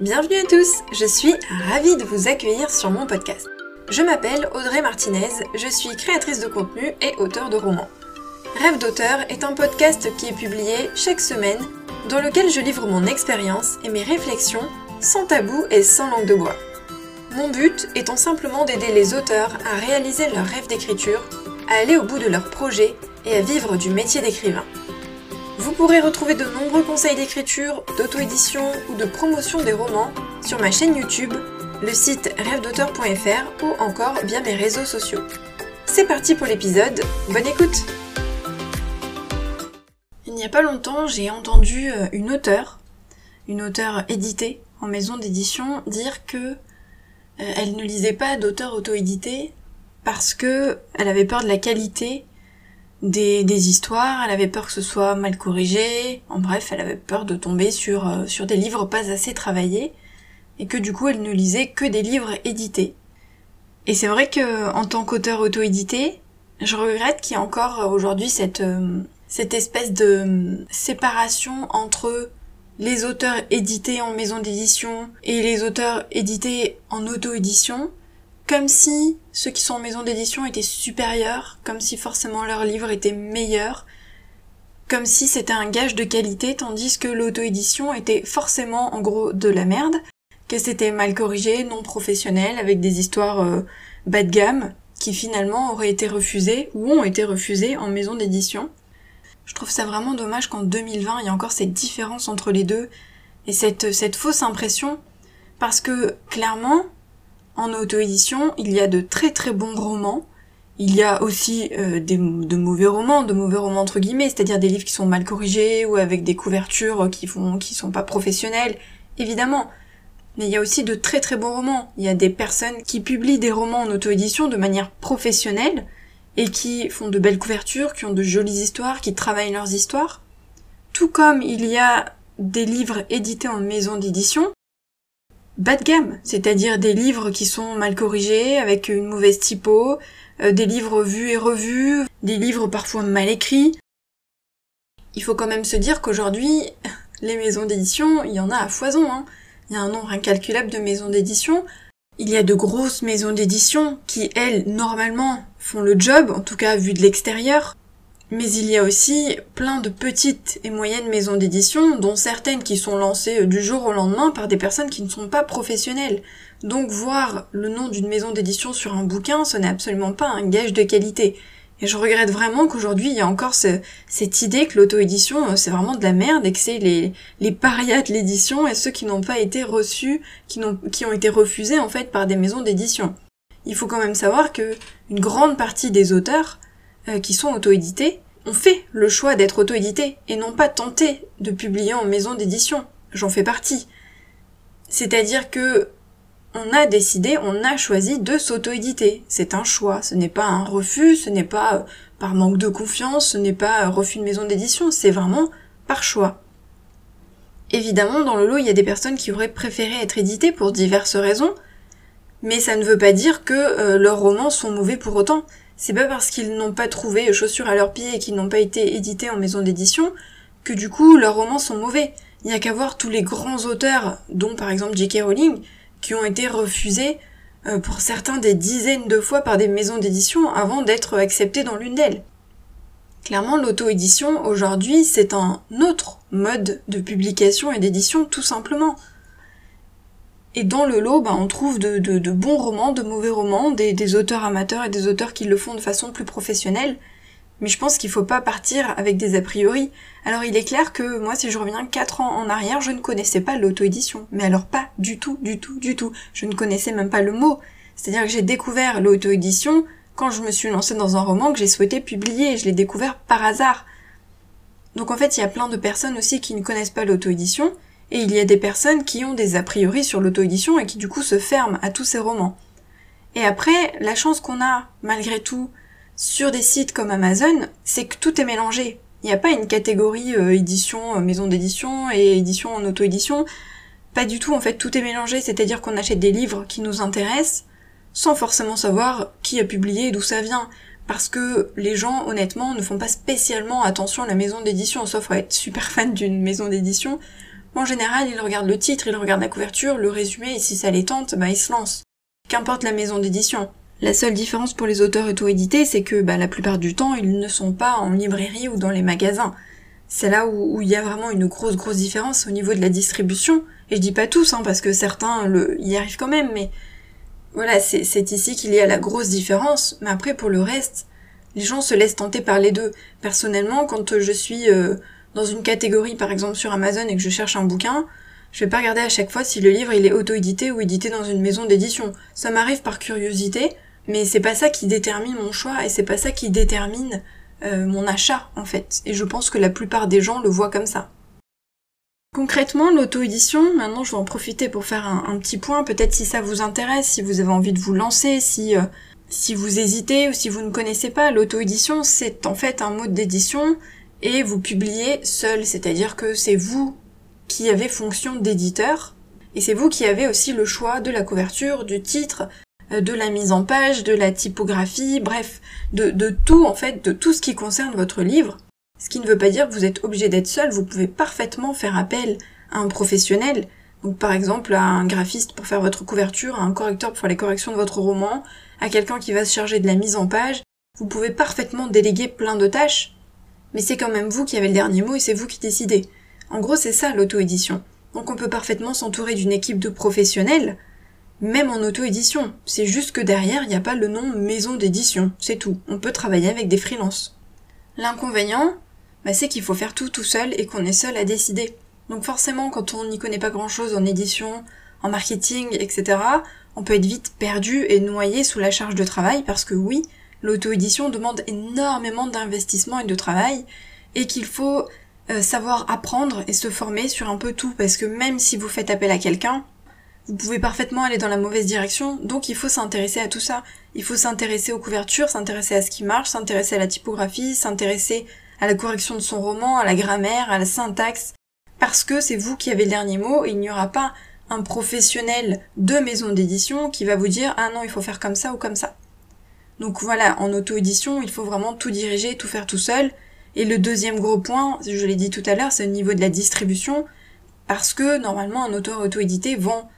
Bienvenue à tous, je suis ravie de vous accueillir sur mon podcast. Je m'appelle Audrey Martinez, je suis créatrice de contenu et auteur de romans. Rêve d'auteur est un podcast qui est publié chaque semaine dans lequel je livre mon expérience et mes réflexions sans tabou et sans langue de bois. Mon but étant simplement d'aider les auteurs à réaliser leur rêve d'écriture, à aller au bout de leur projet et à vivre du métier d'écrivain. Vous pourrez retrouver de nombreux conseils d'écriture, d'auto-édition ou de promotion des romans sur ma chaîne YouTube, le site rêvedauteur.fr ou encore via mes réseaux sociaux. C'est parti pour l'épisode, bonne écoute Il n'y a pas longtemps, j'ai entendu euh, une auteure, une auteure éditée en maison d'édition, dire que euh, elle ne lisait pas d'auteur auto-édité parce que elle avait peur de la qualité des, des, histoires, elle avait peur que ce soit mal corrigé, en bref, elle avait peur de tomber sur, euh, sur des livres pas assez travaillés, et que du coup elle ne lisait que des livres édités. Et c'est vrai que en tant qu'auteur auto-édité, je regrette qu'il y ait encore euh, aujourd'hui cette, euh, cette espèce de séparation entre les auteurs édités en maison d'édition et les auteurs édités en auto-édition, comme si ceux qui sont en maison d'édition étaient supérieurs, comme si forcément leurs livres étaient meilleurs, comme si c'était un gage de qualité, tandis que l'auto-édition était forcément en gros de la merde, que c'était mal corrigé, non professionnel, avec des histoires euh, bas de gamme, qui finalement auraient été refusées ou ont été refusées en maison d'édition. Je trouve ça vraiment dommage qu'en 2020, il y a encore cette différence entre les deux, et cette, cette fausse impression, parce que clairement, en auto-édition, il y a de très très bons romans. Il y a aussi euh, de mauvais romans, de mauvais romans entre guillemets, c'est-à-dire des livres qui sont mal corrigés ou avec des couvertures qui font qui sont pas professionnelles, évidemment. Mais il y a aussi de très très bons romans. Il y a des personnes qui publient des romans en auto-édition de manière professionnelle et qui font de belles couvertures, qui ont de jolies histoires, qui travaillent leurs histoires. Tout comme il y a des livres édités en maison d'édition bas de gamme, c'est-à-dire des livres qui sont mal corrigés, avec une mauvaise typo, euh, des livres vus et revus, des livres parfois mal écrits. Il faut quand même se dire qu'aujourd'hui, les maisons d'édition, il y en a à foison. Hein. Il y a un nombre incalculable de maisons d'édition. Il y a de grosses maisons d'édition qui, elles, normalement, font le job, en tout cas vu de l'extérieur. Mais il y a aussi plein de petites et moyennes maisons d'édition, dont certaines qui sont lancées euh, du jour au lendemain par des personnes qui ne sont pas professionnelles. Donc voir le nom d'une maison d'édition sur un bouquin, ce n'est absolument pas un gage de qualité. Et je regrette vraiment qu'aujourd'hui il y a encore cette idée que l'auto-édition euh, c'est vraiment de la merde et que c'est les, parias de l'édition et ceux qui n'ont pas été reçus, qui, ont, qui ont été refusés en fait par des maisons d'édition. Il faut quand même savoir que une grande partie des auteurs qui sont auto-édités ont fait le choix d'être auto-édités et n'ont pas tenté de publier en maison d'édition. J'en fais partie. C'est-à-dire que on a décidé, on a choisi de s'auto-éditer. C'est un choix, ce n'est pas un refus, ce n'est pas euh, par manque de confiance, ce n'est pas refus de maison d'édition, c'est vraiment par choix. Évidemment, dans le lot, il y a des personnes qui auraient préféré être éditées pour diverses raisons, mais ça ne veut pas dire que euh, leurs romans sont mauvais pour autant. C'est pas parce qu'ils n'ont pas trouvé chaussures à leurs pieds et qu'ils n'ont pas été édités en maison d'édition que du coup leurs romans sont mauvais. Il n'y a qu'à voir tous les grands auteurs, dont par exemple J.K. Rowling, qui ont été refusés euh, pour certains des dizaines de fois par des maisons d'édition avant d'être acceptés dans l'une d'elles. Clairement, l'auto-édition aujourd'hui, c'est un autre mode de publication et d'édition tout simplement. Et dans le lot, bah, on trouve de, de, bons romans, de mauvais romans, des, des, auteurs amateurs et des auteurs qui le font de façon plus professionnelle. Mais je pense qu'il faut pas partir avec des a priori. Alors il est clair que moi, si je reviens 4 ans en arrière, je ne connaissais pas l'auto-édition. Mais alors pas du tout, du tout, du tout. Je ne connaissais même pas le mot. C'est-à-dire que j'ai découvert l'auto-édition quand je me suis lancée dans un roman que j'ai souhaité publier. Je l'ai découvert par hasard. Donc en fait, il y a plein de personnes aussi qui ne connaissent pas l'auto-édition et il y a des personnes qui ont des a priori sur l'auto-édition et qui du coup se ferment à tous ces romans. Et après, la chance qu'on a, malgré tout, sur des sites comme Amazon, c'est que tout est mélangé. Il n'y a pas une catégorie euh, édition, euh, maison d'édition et édition en auto-édition. Pas du tout, en fait, tout est mélangé, c'est-à-dire qu'on achète des livres qui nous intéressent, sans forcément savoir qui a publié et d'où ça vient. Parce que les gens, honnêtement, ne font pas spécialement attention à la maison d'édition, sauf à être super fan d'une maison d'édition en général, ils regardent le titre, ils regardent la couverture, le résumé, et si ça les tente, bah ils se lancent. Qu'importe la maison d'édition. La seule différence pour les auteurs auto-édités, c'est que bah, la plupart du temps, ils ne sont pas en librairie ou dans les magasins. C'est là où, il y a vraiment une grosse grosse différence au niveau de la distribution. Et je dis pas tous, hein, parce que certains y arrivent quand même, mais voilà, c'est ici qu'il y a la grosse différence. Mais après, pour le reste, les gens se laissent tenter par les deux. Personnellement, quand je suis euh, dans une catégorie, par exemple sur Amazon, et que je cherche un bouquin, je vais pas regarder à chaque fois si le livre il est auto-édité ou édité dans une maison d'édition. Ça m'arrive par curiosité, mais c'est pas ça qui détermine mon choix et c'est pas ça qui détermine euh, mon achat en fait. Et je pense que la plupart des gens le voient comme ça. Concrètement, l'auto-édition, maintenant je vais en profiter pour faire un, petit point, peut-être si ça vous intéresse, si vous avez envie de vous lancer, si, euh, si vous hésitez ou si vous ne connaissez pas, l'auto-édition c'est en fait un mode d'édition et vous publiez seul, c'est-à-dire que c'est vous qui avez fonction d'éditeur et c'est vous qui avez aussi le choix de la couverture, du titre, euh, de la mise en page, de la typographie, bref, de, de tout en fait, de tout ce qui concerne votre livre. Ce qui ne veut pas dire que vous êtes obligé d'être seul, vous pouvez parfaitement faire appel à un professionnel, donc par exemple à un graphiste pour faire votre couverture, à un correcteur pour faire les corrections de votre roman, à quelqu'un qui va se charger de la mise en page. Vous pouvez parfaitement déléguer plein de tâches, mais c'est quand même vous qui avez le dernier mot et c'est vous qui décidez. En gros, c'est ça l'auto-édition. Donc on peut parfaitement s'entourer d'une équipe de professionnels même en auto-édition. C'est juste que derrière, il n'y a pas le nom maison d'édition, c'est tout. On peut travailler avec des freelances. L'inconvénient, bah, c'est qu'il faut faire tout tout seul et qu'on est seul à décider. Donc forcément, quand on n'y connaît pas grand-chose en édition, en marketing, etc., on peut être vite perdu et noyé sous la charge de travail parce que oui, l'auto-édition demande énormément d'investissement et de travail et qu'il faut euh, savoir apprendre et se former sur un peu tout parce que même si vous faites appel à quelqu'un, vous pouvez parfaitement aller dans la mauvaise direction, donc il faut s'intéresser à tout ça. Il faut s'intéresser aux couvertures, s'intéresser à ce qui marche, s'intéresser à la typographie, s'intéresser à la correction de son roman, à la grammaire, à la syntaxe, parce que c'est vous qui avez le dernier mot et il n'y aura pas un professionnel de maison d'édition qui va vous dire ah non il faut faire comme ça ou comme ça. Donc voilà, en auto-édition, il faut vraiment tout diriger, tout faire tout seul. Et le deuxième gros point, je l'ai dit tout à l'heure, c'est au niveau de la distribution, parce que normalement un auteur auto-édité vend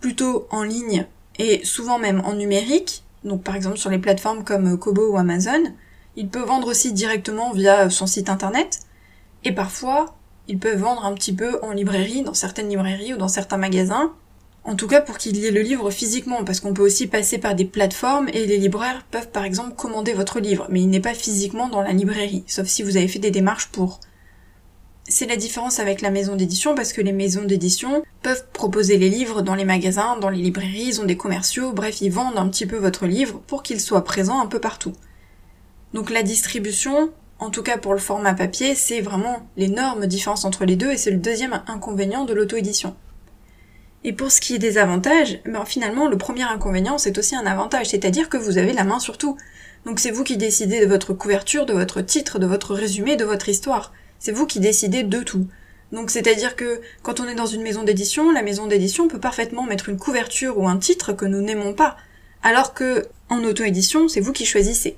plutôt en ligne et souvent même en numérique, donc par exemple sur les plateformes comme Kobo ou Amazon, il peut vendre aussi directement via son site internet, et parfois il peut vendre un petit peu en librairie, dans certaines librairies ou dans certains magasins, en tout cas pour qu'il y ait le livre physiquement, parce qu'on peut aussi passer par des plateformes et les libraires peuvent par exemple commander votre livre, mais il n'est pas physiquement dans la librairie, sauf si vous avez fait des démarches pour. C'est la différence avec la maison d'édition parce que les maisons d'édition peuvent proposer les livres dans les magasins, dans les librairies, ils ont des commerciaux, bref, ils vendent un petit peu votre livre pour qu'il soit présent un peu partout. Donc la distribution, en tout cas pour le format papier, c'est vraiment l'énorme différence entre les deux et c'est le deuxième inconvénient de l'auto-édition. Et pour ce qui est des avantages, ben finalement le premier inconvénient c'est aussi un avantage, c'est-à-dire que vous avez la main sur tout. Donc c'est vous qui décidez de votre couverture, de votre titre, de votre résumé, de votre histoire. C'est vous qui décidez de tout. Donc c'est-à-dire que quand on est dans une maison d'édition, la maison d'édition peut parfaitement mettre une couverture ou un titre que nous n'aimons pas, alors que en auto-édition, c'est vous qui choisissez.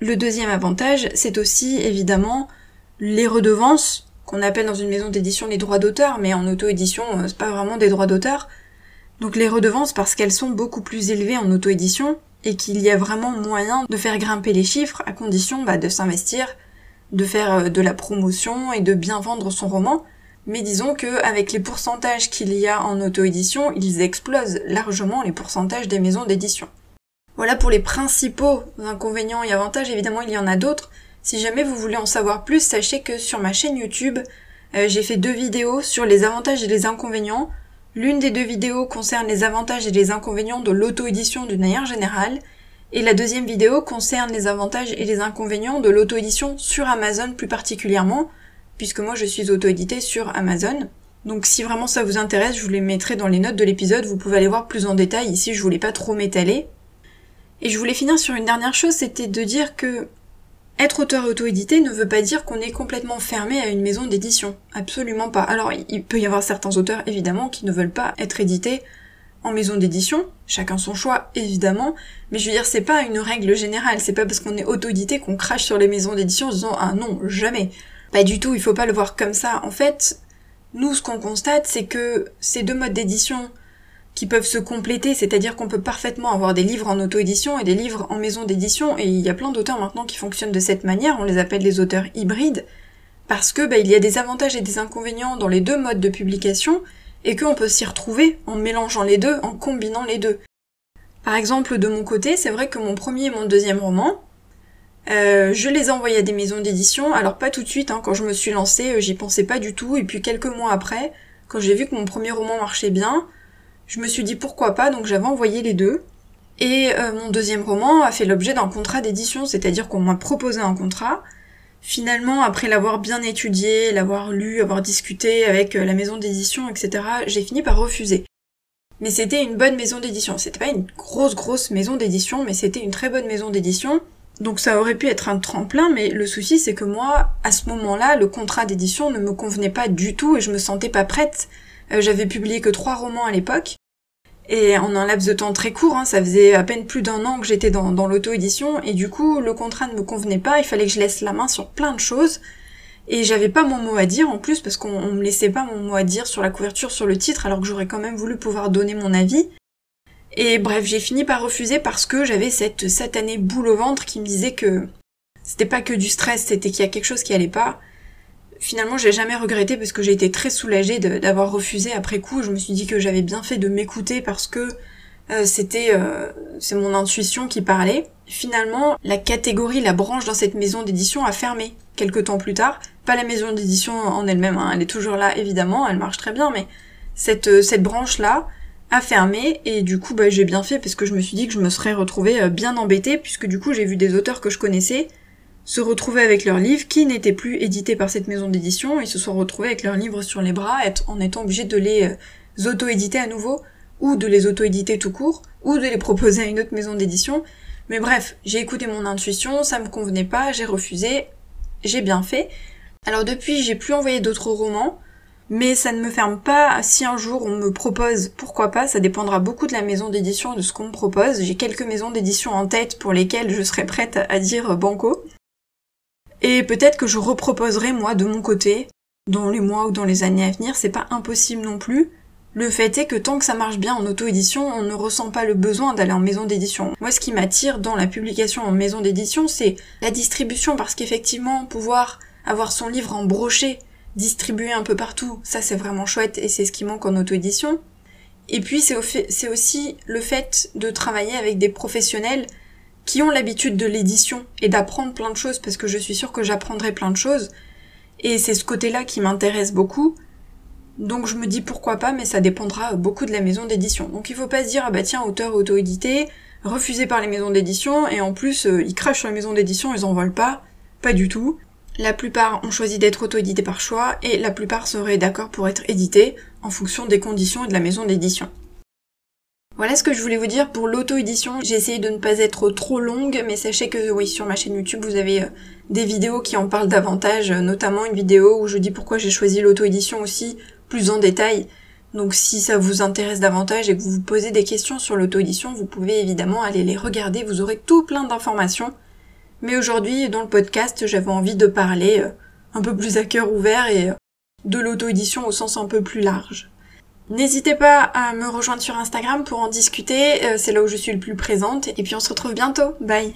Le deuxième avantage, c'est aussi évidemment les redevances qu'on appelle dans une maison d'édition les droits d'auteur, mais en auto-édition, euh, c'est pas vraiment des droits d'auteur. Donc les redevances parce qu'elles sont beaucoup plus élevées en auto-édition et qu'il y a vraiment moyen de faire grimper les chiffres à condition bah, de s'investir de faire euh, de la promotion et de bien vendre son roman, mais disons que avec les pourcentages qu'il y a en auto-édition, ils explosent largement les pourcentages des maisons d'édition. Voilà pour les principaux inconvénients et avantages, évidemment il y en a d'autres. Si jamais vous voulez en savoir plus, sachez que sur ma chaîne YouTube, euh, j'ai fait deux vidéos sur les avantages et les inconvénients. L'une des deux vidéos concerne les avantages et les inconvénients de l'auto-édition d'une manière générale, et la deuxième vidéo concerne les avantages et les inconvénients de l'auto-édition sur Amazon plus particulièrement, puisque moi je suis auto-édité sur Amazon. Donc si vraiment ça vous intéresse, je vous les mettrai dans les notes de l'épisode, vous pouvez aller voir plus en détail, ici je voulais pas trop m'étaler. Et je voulais finir sur une dernière chose, c'était de dire que être auteur auto-édité ne veut pas dire qu'on est complètement fermé à une maison d'édition. Absolument pas. Alors il peut y avoir certains auteurs évidemment qui ne veulent pas être édités en maison d'édition, chacun son choix évidemment, mais je veux dire c'est pas une règle générale, c'est pas parce qu'on est auto-édité qu'on crache sur les maisons d'édition en disant ah non, jamais. Pas du tout, il faut pas le voir comme ça. En fait, nous, ce qu'on constate, c'est que ces deux modes d'édition qui peuvent se compléter, c'est-à-dire qu'on peut parfaitement avoir des livres en auto-édition et des livres en maison d'édition, et il y a plein d'auteurs maintenant qui fonctionnent de cette manière, on les appelle les auteurs hybrides, parce que bah, il y a des avantages et des inconvénients dans les deux modes de publication, et qu'on peut s'y retrouver en mélangeant les deux, en combinant les deux. Par exemple, de mon côté, c'est vrai que mon premier et mon deuxième roman, euh, je les ai envoyés à des maisons d'édition, alors pas tout de suite, hein, quand je me suis lancée, euh, j'y pensais pas du tout, et puis quelques mois après, quand j'ai vu que mon premier roman marchait bien, je me suis dit pourquoi pas, donc j'avais envoyé les deux. Et euh, mon deuxième roman a fait l'objet d'un contrat d'édition, c'est-à-dire qu'on m'a proposé un contrat. Finalement, après l'avoir bien étudié, l'avoir lu, avoir discuté avec la maison d'édition, etc., j'ai fini par refuser. Mais c'était une bonne maison d'édition. C'était pas une grosse grosse maison d'édition, mais c'était une très bonne maison d'édition. Donc ça aurait pu être un tremplin, mais le souci c'est que moi, à ce moment-là, le contrat d'édition ne me convenait pas du tout et je me sentais pas prête. Euh, j'avais publié que trois romans à l'époque. Et en un laps de temps très court, hein, ça faisait à peine plus d'un an que j'étais dans, l'auto-édition, et du coup, le contrat ne me convenait pas, il fallait que je laisse la main sur plein de choses, et j'avais pas mon mot à dire en plus, parce qu'on me laissait pas mon mot à dire sur la couverture, sur le titre, alors que j'aurais quand même voulu pouvoir donner mon avis. Et bref, j'ai fini par refuser parce que j'avais cette satanée boule au ventre qui me disait que c'était pas que du stress, c'était qu'il y a quelque chose qui allait pas. Finalement, j'ai jamais regretté parce que j'ai été très soulagée d'avoir refusé après coup. Je me suis dit que j'avais bien fait de m'écouter parce que euh, c'était euh, c'est mon intuition qui parlait. Finalement, la catégorie, la branche dans cette maison d'édition a fermé quelques temps plus tard. Pas la maison d'édition en elle-même, hein. elle est toujours là évidemment, elle marche très bien, mais cette, cette branche là a fermé et du coup bah, j'ai bien fait parce que je me suis dit que je me serais retrouvée euh, bien embêtée puisque du coup j'ai vu des auteurs que je connaissais se retrouver avec leurs livres qui n'étaient plus édités par cette maison d'édition, ils se sont retrouvés avec leurs livres sur les bras en étant obligés de les euh, auto-éditer à nouveau ou de les auto-éditer tout court ou de les proposer à une autre maison d'édition. Mais bref, j'ai écouté mon intuition, ça me convenait pas, j'ai refusé, j'ai bien fait. Alors depuis, j'ai plus envoyé d'autres romans, mais ça ne me ferme pas si un jour on me propose, pourquoi pas, ça dépendra beaucoup de la maison d'édition de ce qu'on me propose. J'ai quelques maisons d'édition en tête pour lesquelles je serais prête à dire banco. Et peut-être que je reproposerai moi de mon côté, dans les mois ou dans les années à venir, c'est pas impossible non plus. Le fait est que tant que ça marche bien en auto-édition, on ne ressent pas le besoin d'aller en maison d'édition. Moi, ce qui m'attire dans la publication en maison d'édition, c'est la distribution, parce qu'effectivement, pouvoir avoir son livre en brochet, distribué un peu partout, ça c'est vraiment chouette et c'est ce qui manque en auto-édition. Et puis c'est aussi le fait de travailler avec des professionnels qui ont l'habitude de l'édition et d'apprendre plein de choses parce que je suis sûre que j'apprendrai plein de choses. Et c'est ce côté-là qui m'intéresse beaucoup. Donc je me dis pourquoi pas, mais ça dépendra beaucoup de la maison d'édition. Donc il faut pas se dire ah bah tiens auteur auto-édité, refusé par les maisons d'édition et en plus euh, ils crachent sur les maisons d'édition, ils en volent pas. Pas du tout. La plupart ont choisi d'être auto-édités par choix et la plupart seraient d'accord pour être édités en fonction des conditions et de la maison d'édition. Voilà ce que je voulais vous dire pour l'auto-édition. J'ai essayé de ne pas être trop longue, mais sachez que oui, sur ma chaîne YouTube, vous avez euh, des vidéos qui en parlent davantage, notamment une vidéo où je dis pourquoi j'ai choisi l'auto-édition aussi, plus en détail. Donc si ça vous intéresse davantage et que vous vous posez des questions sur l'auto-édition, vous pouvez évidemment aller les regarder, vous aurez tout plein d'informations. Mais aujourd'hui, dans le podcast, j'avais envie de parler euh, un peu plus à cœur ouvert et euh, de l'auto-édition au sens un peu plus large. N'hésitez pas à me rejoindre sur Instagram pour en discuter, euh, c'est là où je suis le plus présente. Et puis on se retrouve bientôt. Bye